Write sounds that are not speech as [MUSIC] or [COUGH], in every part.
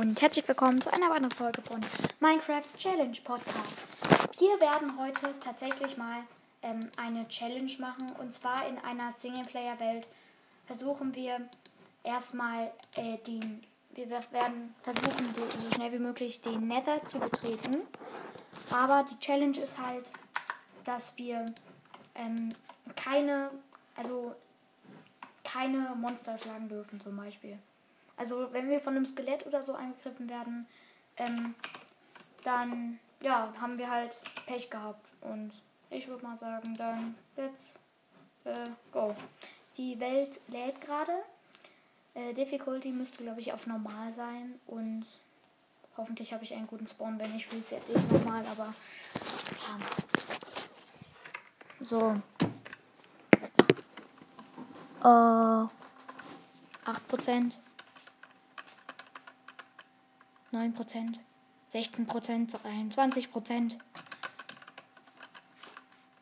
und herzlich willkommen zu einer weiteren Folge von Minecraft Challenge Podcast. Wir werden heute tatsächlich mal ähm, eine Challenge machen und zwar in einer Singleplayer-Welt versuchen wir erstmal äh, den, wir werden versuchen die, so schnell wie möglich den Nether zu betreten. Aber die Challenge ist halt, dass wir ähm, keine, also keine Monster schlagen dürfen zum Beispiel. Also wenn wir von einem Skelett oder so angegriffen werden, ähm, dann ja, haben wir halt Pech gehabt. Und ich würde mal sagen, dann let's äh, go. Die Welt lädt gerade. Äh, Difficulty müsste, glaube ich, auf normal sein. Und hoffentlich habe ich einen guten Spawn. Wenn nicht, reset ich nochmal. Aber ja. So. Äh, 8%. 9%, 16%, 23%.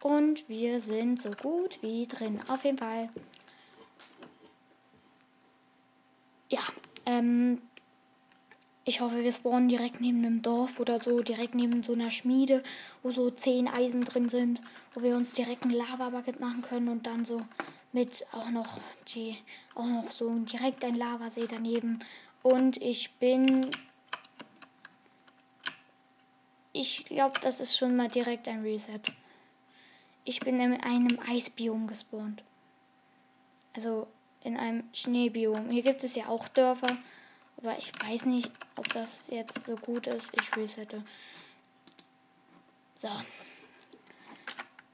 Und wir sind so gut wie drin. Auf jeden Fall. Ja, ähm, ich hoffe, wir spawnen direkt neben einem Dorf oder so, direkt neben so einer Schmiede, wo so 10 Eisen drin sind, wo wir uns direkt ein Lava-Bucket machen können und dann so mit auch noch die, auch noch so direkt ein Lavasee daneben. Und ich bin ich glaube, das ist schon mal direkt ein Reset. Ich bin in einem Eisbiom gespawnt. Also in einem Schneebiom. Hier gibt es ja auch Dörfer. Aber ich weiß nicht, ob das jetzt so gut ist. Ich resette. So.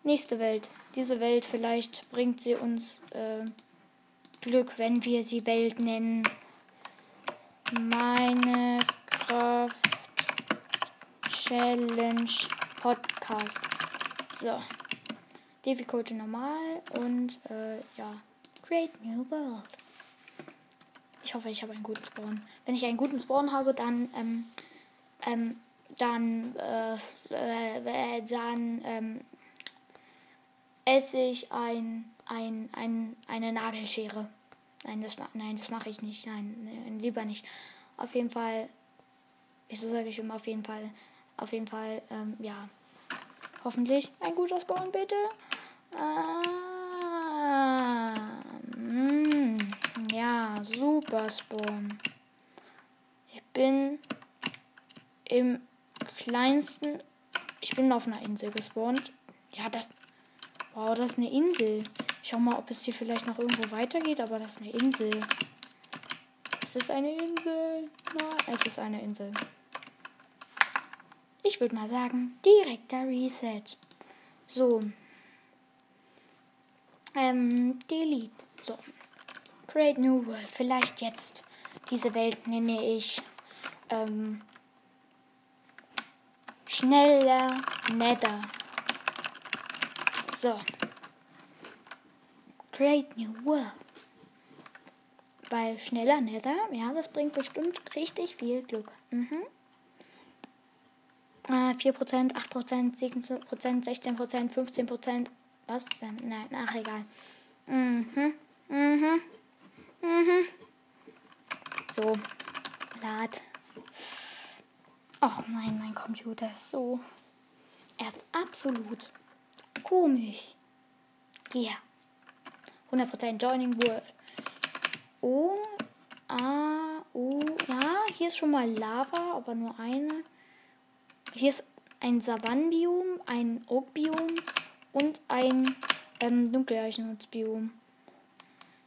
Nächste Welt. Diese Welt, vielleicht bringt sie uns äh, Glück, wenn wir sie Welt nennen. Meine Kraft. Challenge Podcast. So. Difficulty normal und äh, ja. Great New World. Ich hoffe, ich habe einen guten Spawn. Wenn ich einen guten Spawn habe, dann ähm, ähm, dann äh, äh, dann ähm, esse ich ein, ein, ein, eine Nagelschere. Nein, das, nein, das mache ich nicht. Nein, lieber nicht. Auf jeden Fall. Wieso sage ich immer auf jeden Fall? Auf jeden Fall, ähm, ja. Hoffentlich ein guter Spawn, bitte. Ah, ja, super Spawn. Ich bin im kleinsten. Ich bin auf einer Insel gespawnt. Ja, das. Wow, das ist eine Insel. Ich schau mal, ob es hier vielleicht noch irgendwo weitergeht, aber das ist eine Insel. Es ist eine Insel. Nein, es ist eine Insel. Ich würde mal sagen, direkter Reset. So. Ähm, delete. So. Create New World. Vielleicht jetzt. Diese Welt nenne ich ähm, schneller Nether. So. Create New World. Weil schneller Nether, ja, das bringt bestimmt richtig viel Glück. Mhm. 4%, 8%, 7%, 16%, 15%. Was denn? Nein, ach egal. Mhm. Mhm. Mhm. So. Lad. Ach nein, mein Computer ist so. Er ist absolut komisch. Hier. 100% Joining World. Oh. Ah. Oh. Ja, hier ist schon mal Lava, aber nur eine. Hier ist ein Savannenbiom, ein Oakbiom und ein ähm, Dunkeleichenholzbiom.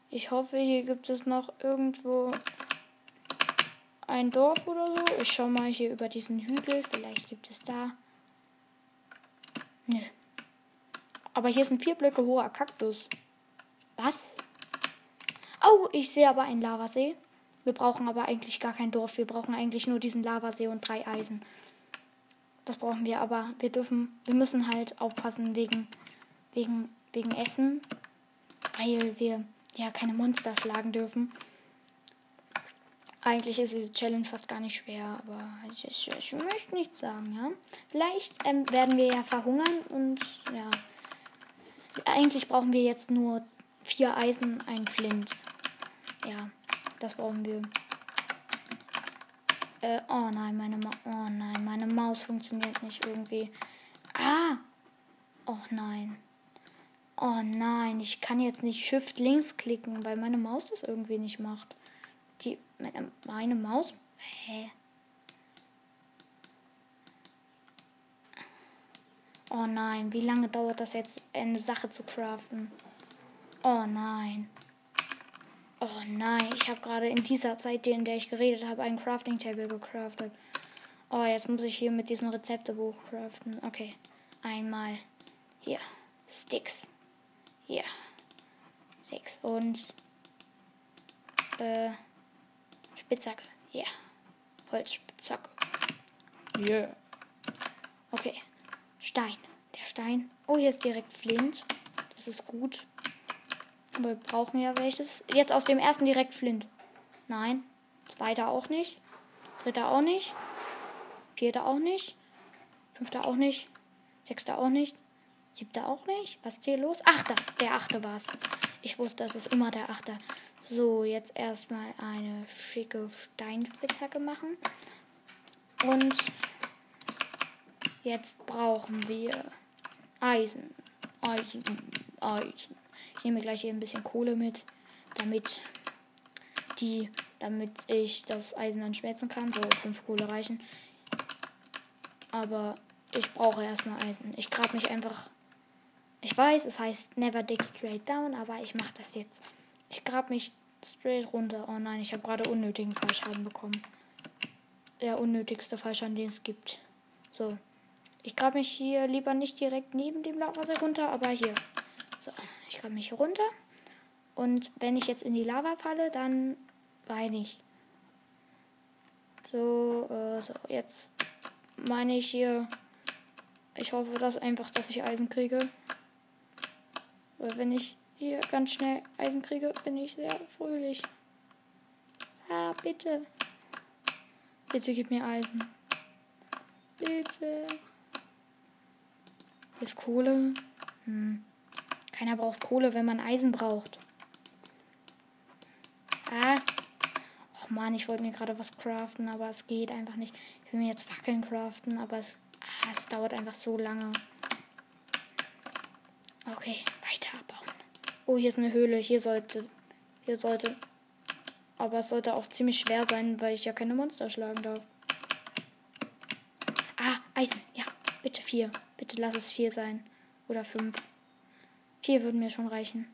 Ich hoffe, hier gibt es noch irgendwo ein Dorf oder so. Ich schau mal hier über diesen Hügel. Vielleicht gibt es da. Nö. Aber hier ein vier Blöcke hoher Kaktus. Was? Oh, ich sehe aber einen Lavasee. Wir brauchen aber eigentlich gar kein Dorf. Wir brauchen eigentlich nur diesen Lavasee und drei Eisen. Das brauchen wir, aber wir dürfen, wir müssen halt aufpassen wegen, wegen, wegen Essen, weil wir ja keine Monster schlagen dürfen. Eigentlich ist diese Challenge fast gar nicht schwer, aber ich, ich, ich möchte nicht sagen, ja. Vielleicht ähm, werden wir ja verhungern und ja. Eigentlich brauchen wir jetzt nur vier Eisen, ein Flint. Ja, das brauchen wir. Äh, oh nein, meine Ma Oh nein, meine Maus funktioniert nicht irgendwie. Ah! Oh nein. Oh nein, ich kann jetzt nicht Shift links klicken, weil meine Maus das irgendwie nicht macht. Die meine, meine Maus. Hä? Oh nein, wie lange dauert das jetzt, eine Sache zu craften? Oh nein. Oh nein, ich habe gerade in dieser Zeit, in der ich geredet habe, einen Crafting Table gecraftet. Oh, jetzt muss ich hier mit diesem Rezeptebuch craften. Okay. Einmal hier. Sticks. Hier. Sechs. Und äh, Spitzhacke. Ja. Yeah. Holzspitzhacke. Yeah. Okay. Stein. Der Stein. Oh, hier ist direkt Flint. Das ist gut. Wir brauchen ja welches. Jetzt aus dem ersten direkt Flint. Nein. Zweiter auch nicht. Dritter auch nicht. Vierter auch nicht. Fünfter auch nicht. Sechster auch nicht. Siebter auch nicht. Was ist hier los? Achter. Der achte war's. Ich wusste, es ist immer der achte. So, jetzt erstmal eine schicke Steinspitzhacke machen. Und jetzt brauchen wir Eisen. Eisen. Eisen. Ich nehme gleich hier ein bisschen Kohle mit, damit die, damit ich das Eisen dann schmelzen kann. So fünf Kohle reichen. Aber ich brauche erstmal Eisen. Ich grab mich einfach. Ich weiß, es heißt never dig straight down, aber ich mache das jetzt. Ich grab mich straight runter. Oh nein, ich habe gerade unnötigen Fallschaden bekommen. Der unnötigste Fallschaden, den es gibt. So. Ich grab mich hier lieber nicht direkt neben dem Lavasee runter, aber hier. So, ich mich hier runter. Und wenn ich jetzt in die Lava falle, dann weine ich. So, äh, so, jetzt meine ich hier. Ich hoffe, dass einfach, dass ich Eisen kriege. Weil wenn ich hier ganz schnell Eisen kriege, bin ich sehr fröhlich. Ah, bitte. Bitte gib mir Eisen. Bitte. Ist Kohle? Hm. Keiner braucht Kohle, wenn man Eisen braucht. Ah. Och man, ich wollte mir gerade was craften, aber es geht einfach nicht. Ich will mir jetzt Fackeln craften, aber es, ah, es dauert einfach so lange. Okay, weiter abbauen. Oh, hier ist eine Höhle. Hier sollte. Hier sollte. Aber es sollte auch ziemlich schwer sein, weil ich ja keine Monster schlagen darf. Ah, Eisen. Ja, bitte vier. Bitte lass es vier sein. Oder fünf. Vier würden mir schon reichen.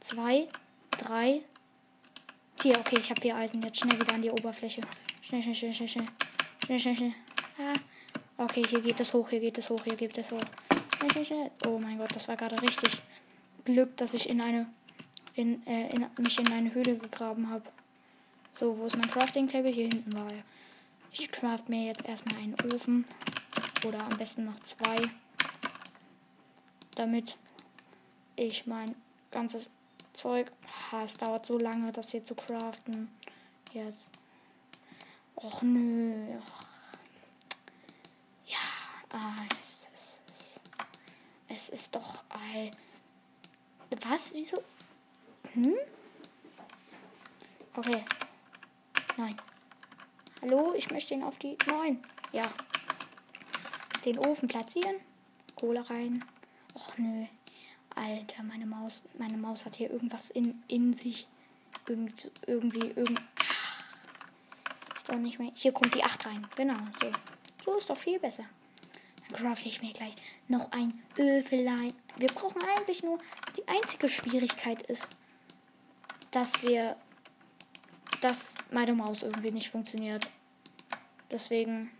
Zwei, drei, vier. Okay, ich habe vier Eisen. Jetzt schnell wieder an die Oberfläche. Schnell, schnell, schnell, schnell, schnell. Schnell, schnell, schnell. Ah. Okay, hier geht es hoch, hier geht es hoch, hier geht es hoch. Schnell, schnell, schnell. Oh mein Gott, das war gerade richtig Glück, dass ich in eine in, äh, in, mich in eine Höhle gegraben habe. So, wo ist mein Crafting Table? Hier hinten war er. Ich craft mir jetzt erstmal einen Ofen. Oder am besten noch zwei. Damit ich mein ganzes Zeug. Ha, es dauert so lange, das hier zu craften. Jetzt. Och nö. Och. Ja, ah, es, ist, es, es ist doch. Äh, was? Wieso? Hm? Okay. Nein. Hallo, ich möchte ihn auf die. Nein. Ja. Den Ofen platzieren. Kohle rein. Och nö. Alter, meine Maus, meine Maus hat hier irgendwas in, in sich. Irgendwie, irgendwie, irgend. Ist doch nicht mehr. Hier kommt die 8 rein. Genau, so. So ist doch viel besser. Dann crafte ich mir gleich noch ein Öfelein. Wir brauchen eigentlich nur. Die einzige Schwierigkeit ist, dass wir. dass meine Maus irgendwie nicht funktioniert. Deswegen.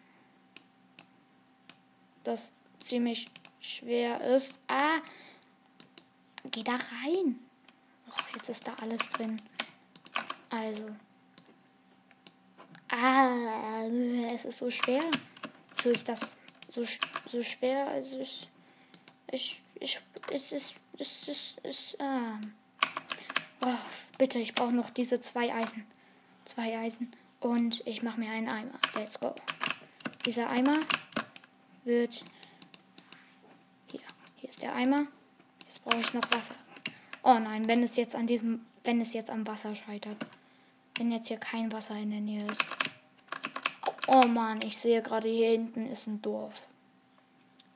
Das ziemlich schwer ist. Ah! Geh da rein. Oh, jetzt ist da alles drin. Also. Ah, es ist so schwer. So ist das so, so schwer. Also ich, ich, ich, es ist, es ist, es ist, ah. Oh, bitte, ich brauche noch diese zwei Eisen. Zwei Eisen. Und ich mache mir einen Eimer. Let's go. Dieser Eimer wird. Hier. Hier ist der Eimer brauche ich noch Wasser. Oh nein, wenn es jetzt an diesem, wenn es jetzt am Wasser scheitert. Wenn jetzt hier kein Wasser in der Nähe ist. Oh Mann, ich sehe gerade hier hinten ist ein Dorf.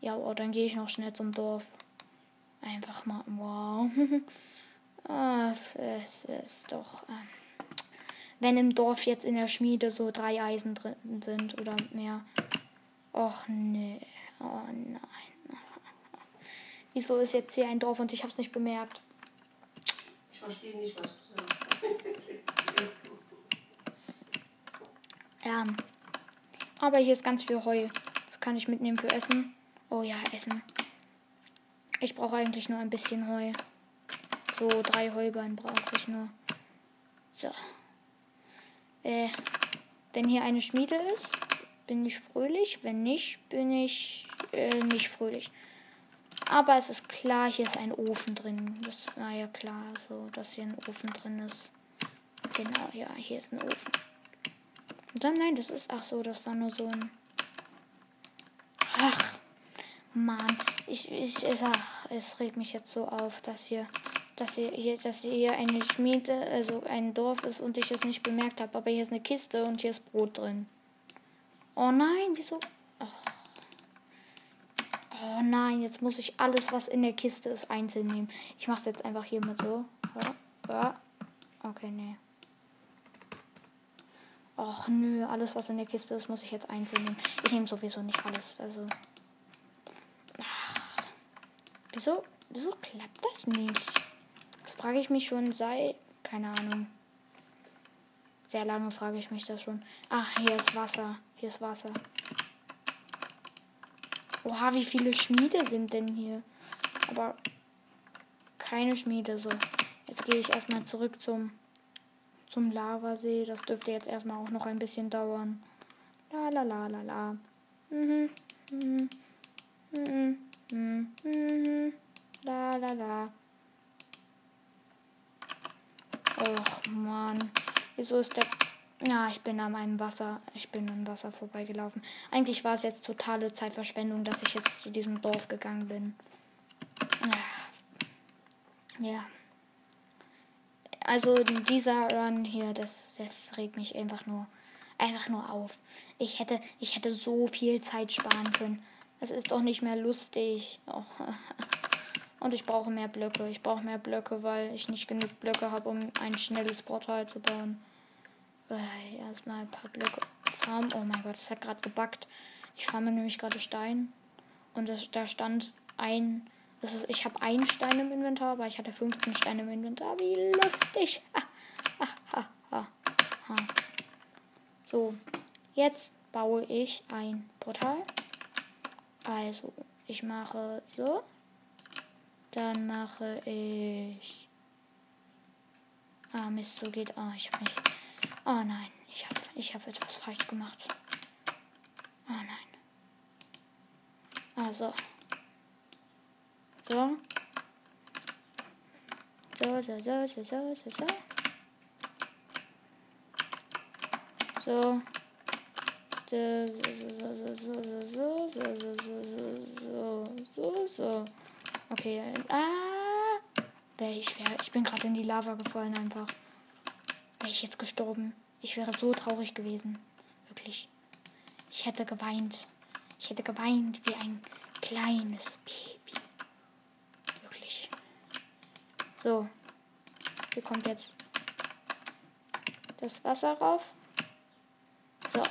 Ja, oh, dann gehe ich noch schnell zum Dorf. Einfach mal, wow. [LAUGHS] es ist doch. Ähm, wenn im Dorf jetzt in der Schmiede so drei Eisen drin sind oder mehr. Och nee. Oh nein. Wieso ist jetzt hier ein Dorf und ich habe es nicht bemerkt? Ich verstehe nicht, was du sagst. Ja. Aber hier ist ganz viel Heu. Das kann ich mitnehmen für Essen. Oh ja, Essen. Ich brauche eigentlich nur ein bisschen Heu. So drei Heuballen brauche ich nur. So. Äh, wenn hier eine Schmiede ist, bin ich fröhlich. Wenn nicht, bin ich äh, nicht fröhlich. Aber es ist klar, hier ist ein Ofen drin. Das war ja klar, so dass hier ein Ofen drin ist. Genau, ja, hier ist ein Ofen. Und dann, nein, das ist, ach so, das war nur so ein. Ach, Mann, ich, ich, ach, es regt mich jetzt so auf, dass hier, dass hier, dass hier eine Schmiede, also ein Dorf ist und ich es nicht bemerkt habe. Aber hier ist eine Kiste und hier ist Brot drin. Oh nein, wieso? Oh. Oh nein, jetzt muss ich alles, was in der Kiste ist, einzeln nehmen. Ich mache es jetzt einfach hier mit so. Ja. Okay, nee. Och nö, alles was in der Kiste ist, muss ich jetzt einzeln nehmen. Ich nehme sowieso nicht alles. Also. Ach. Wieso, wieso klappt das nicht? Das frage ich mich schon seit. Keine Ahnung. Sehr lange frage ich mich das schon. Ach, hier ist Wasser. Hier ist Wasser. Oha, wie viele Schmiede sind denn hier? Aber keine Schmiede so. Jetzt gehe ich erstmal zurück zum zum Lavasee. Das dürfte jetzt erstmal auch noch ein bisschen dauern. La la la la la. Mhm. Mhm. Mhm. Mhm. Mhm. La la la. Och Mann. Wieso ist der. Ja, ich bin an einem Wasser. Ich bin am Wasser vorbeigelaufen. Eigentlich war es jetzt totale Zeitverschwendung, dass ich jetzt zu diesem Dorf gegangen bin. Ja. Also dieser Run hier, das, das regt mich einfach nur, einfach nur auf. Ich hätte, ich hätte so viel Zeit sparen können. Es ist doch nicht mehr lustig. Oh. Und ich brauche mehr Blöcke. Ich brauche mehr Blöcke, weil ich nicht genug Blöcke habe, um ein schnelles Portal zu bauen. Erstmal ein paar Blöcke farmen. Oh mein Gott, es hat gerade gebackt. Ich farme nämlich gerade Stein. Und das, da stand ein das ist, ich habe einen Stein im Inventar, aber ich hatte 15 Steine im Inventar. Wie lustig. Ah, ah, ah, so, jetzt baue ich ein Portal. Also, ich mache so. Dann mache ich. Ah, Mist, so geht. Ah, ich habe nicht. Oh nein, ich habe ich hab etwas falsch gemacht. Oh nein. Also. So. So, so, so, so, so, so, so. So. So, so, so, so, so, so, so, so. Okay. Ah. Ich, wär, ich bin gerade in die Lava gefallen einfach. Ich jetzt gestorben. Ich wäre so traurig gewesen. Wirklich. Ich hätte geweint. Ich hätte geweint wie ein kleines Baby. So. Hier kommt jetzt das Wasser rauf. So.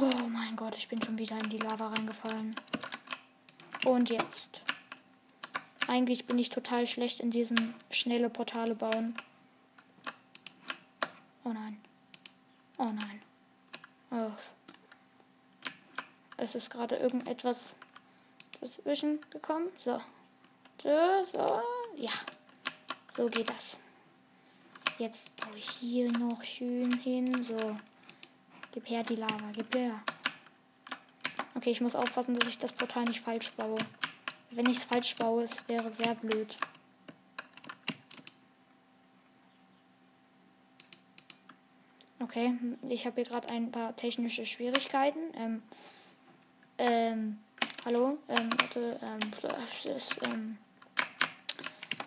Oh mein Gott, ich bin schon wieder in die Lava reingefallen. Und jetzt. Eigentlich bin ich total schlecht in diesen schnelle Portale bauen. Oh nein. Oh nein. Oh. Es ist gerade irgendetwas dazwischen gekommen. So. So, so. Ja. So geht das. Jetzt baue ich hier noch schön hin. So. Gib her die Lava. Gib her. Okay, ich muss aufpassen, dass ich das Portal nicht falsch baue. Wenn ich es falsch baue, es wäre sehr blöd. Okay, ich habe hier gerade ein paar technische Schwierigkeiten. Ähm, ähm, hallo, ähm, warte, ähm, ist, ähm,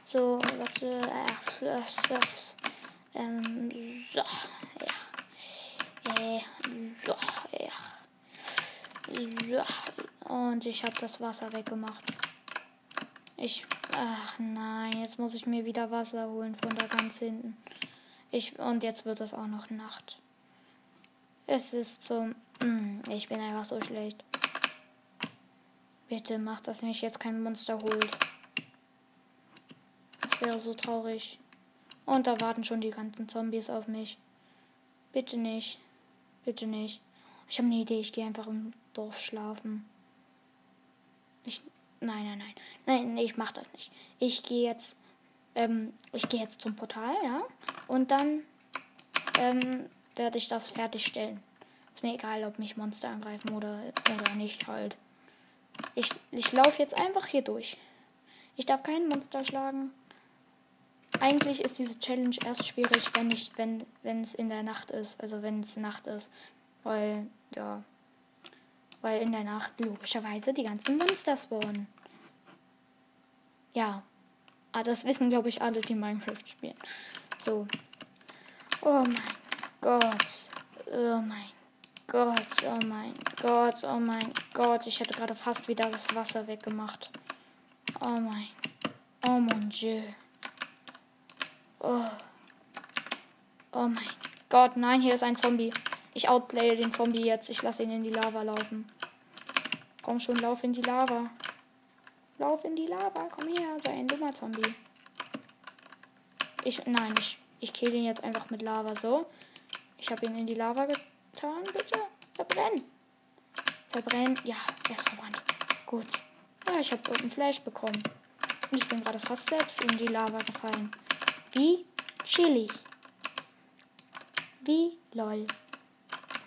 so, warte, äh, das, das, ähm, so, ja. Äh, ja, ja. Und ich habe das Wasser weggemacht. Ich. Ach nein, jetzt muss ich mir wieder Wasser holen von da ganz hinten. Ich, und jetzt wird es auch noch Nacht. Es ist zum. Mm, ich bin einfach so schlecht. Bitte mach, dass mich jetzt kein Monster holt. Das wäre so traurig. Und da warten schon die ganzen Zombies auf mich. Bitte nicht. Bitte nicht. Ich habe eine Idee, ich gehe einfach im Dorf schlafen. Ich. Nein, nein, nein. Nein, ich mach das nicht. Ich gehe jetzt. Ähm, ich gehe jetzt zum Portal, ja. Und dann ähm, werde ich das fertigstellen. Ist mir egal, ob mich Monster angreifen oder, oder nicht halt. Ich, ich laufe jetzt einfach hier durch. Ich darf kein Monster schlagen. Eigentlich ist diese Challenge erst schwierig, wenn ich, wenn, wenn es in der Nacht ist. Also wenn es Nacht ist. Weil, ja. Weil in der Nacht logischerweise die ganzen Monster spawnen. Ja. Ah, das wissen, glaube ich, alle, die Minecraft spielen. So. Oh mein Gott. Oh mein Gott. Oh mein Gott. Oh mein Gott. Ich hätte gerade fast wieder das Wasser weggemacht. Oh mein. Oh mon Dieu. Oh. Oh mein Gott. Nein, hier ist ein Zombie. Ich outplaye den Zombie jetzt. Ich lasse ihn in die Lava laufen. Komm schon, lauf in die Lava. Lauf in die Lava. Komm her, sei ein dummer Zombie. Ich, nein, ich, ich kill ihn jetzt einfach mit Lava. So. Ich habe ihn in die Lava getan. Bitte. Verbrennen. Verbrennen. Ja, er ist verbrannt. Gut. Ja, ich habe einen Flash bekommen. Und ich bin gerade fast selbst in die Lava gefallen. Wie chillig. Wie lol.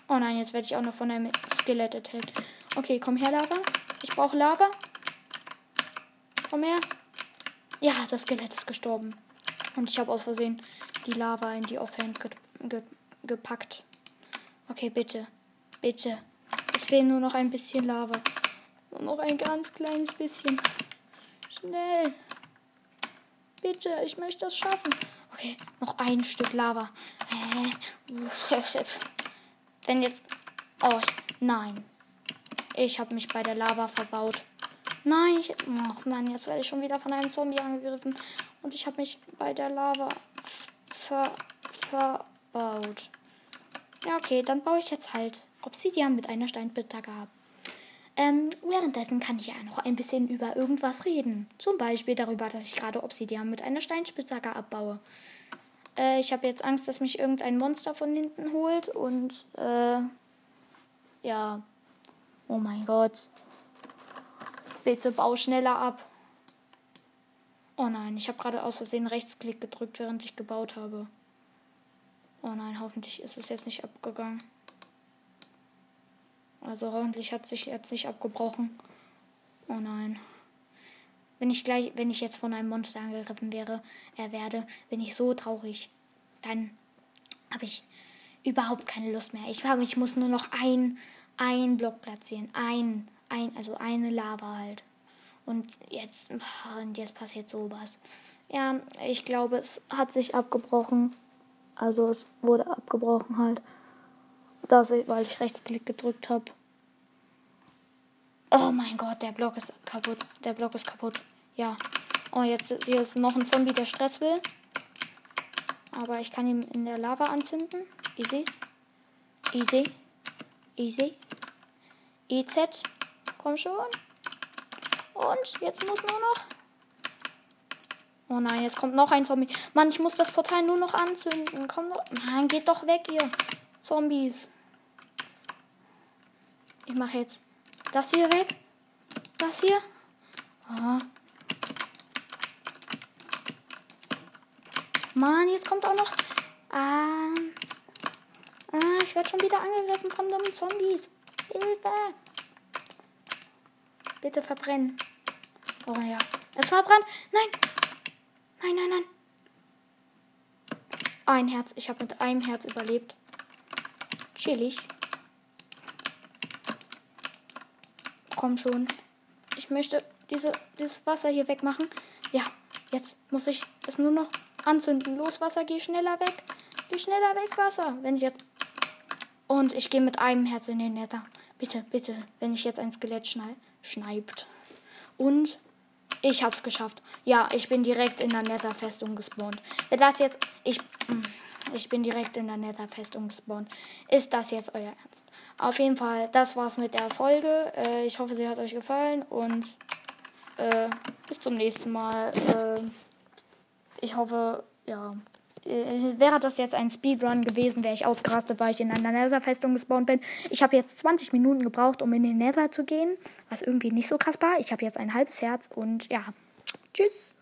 Oh nein, jetzt werde ich auch noch von einem Skelett attacked. Okay, komm her, Lava. Ich brauche Lava. Komm her. Ja, das Skelett ist gestorben. Und ich habe aus Versehen die Lava in die Offhand ge ge gepackt. Okay, bitte. Bitte. Es fehlt nur noch ein bisschen Lava. Nur noch ein ganz kleines bisschen. Schnell. Bitte, ich möchte das schaffen. Okay, noch ein Stück Lava. [LAUGHS] Wenn jetzt. Oh, nein. Ich habe mich bei der Lava verbaut. Nein, ich. Ach Mann, jetzt werde ich schon wieder von einem Zombie angegriffen. Und ich habe mich bei der Lava ver, verbaut. Ja, okay, dann baue ich jetzt halt Obsidian mit einer Steinspitzhacke ab. Ähm, währenddessen kann ich ja noch ein bisschen über irgendwas reden. Zum Beispiel darüber, dass ich gerade Obsidian mit einer Steinspitzhacke abbaue. Äh, ich habe jetzt Angst, dass mich irgendein Monster von hinten holt und, äh, ja. Oh mein Gott. Bitte bau schneller ab. Oh nein, ich habe gerade aus Versehen Rechtsklick gedrückt, während ich gebaut habe. Oh nein, hoffentlich ist es jetzt nicht abgegangen. Also hoffentlich hat sich jetzt nicht abgebrochen. Oh nein. Wenn ich gleich, wenn ich jetzt von einem Monster angegriffen wäre, er werde, bin ich so traurig. Dann habe ich überhaupt keine Lust mehr. Ich, hab, ich muss nur noch ein, ein Block platzieren. Ein, ein, also eine Lava halt. Und jetzt, und jetzt passiert sowas. Ja, ich glaube, es hat sich abgebrochen. Also es wurde abgebrochen halt. Das, weil ich Rechtsklick gedrückt habe. Oh mein Gott, der Block ist kaputt. Der Block ist kaputt. Ja. Oh, jetzt hier ist noch ein Zombie, der Stress will. Aber ich kann ihn in der Lava anzünden. Easy. Easy. Easy. EZ. Komm schon. Und jetzt muss nur noch. Oh nein, jetzt kommt noch ein Zombie. Mann, ich muss das Portal nur noch anzünden. Komm doch. Nein, geht doch weg, ihr Zombies. Ich mache jetzt das hier weg. Das hier. Oh. Mann, jetzt kommt auch noch. Ah, ah ich werde schon wieder angegriffen von dummen Zombies. Hilfe. Bitte verbrennen. Oh ja. Es verbrannt. Nein. Nein, nein, nein. Ein Herz. Ich habe mit einem Herz überlebt. Chillig. Komm schon. Ich möchte diese, dieses Wasser hier wegmachen. Ja, jetzt muss ich es nur noch anzünden. Los, Wasser, geh schneller weg. Geh schneller weg, Wasser. Wenn ich jetzt. Und ich gehe mit einem Herz in den Nether. Bitte, bitte, wenn ich jetzt ein Skelett schnei schneibt. Und ich hab's geschafft. Ja, ich bin direkt in der Nether-Festung gespawnt. Wer das jetzt. Ich. mm, Ich bin direkt in der Nether-Festung gespawnt. Ist das jetzt euer Ernst? Auf jeden Fall, das war's mit der Folge. Äh, ich hoffe, sie hat euch gefallen und äh, bis zum nächsten Mal. Äh, ich hoffe, ja. Äh, Wäre das jetzt ein Speedrun gewesen, wäre ich ausgerastet, weil ich in einer Nether-Festung gespawnt bin. Ich habe jetzt 20 Minuten gebraucht, um in den Nether zu gehen, was irgendwie nicht so krass war. Ich habe jetzt ein halbes Herz und ja. Tschüss.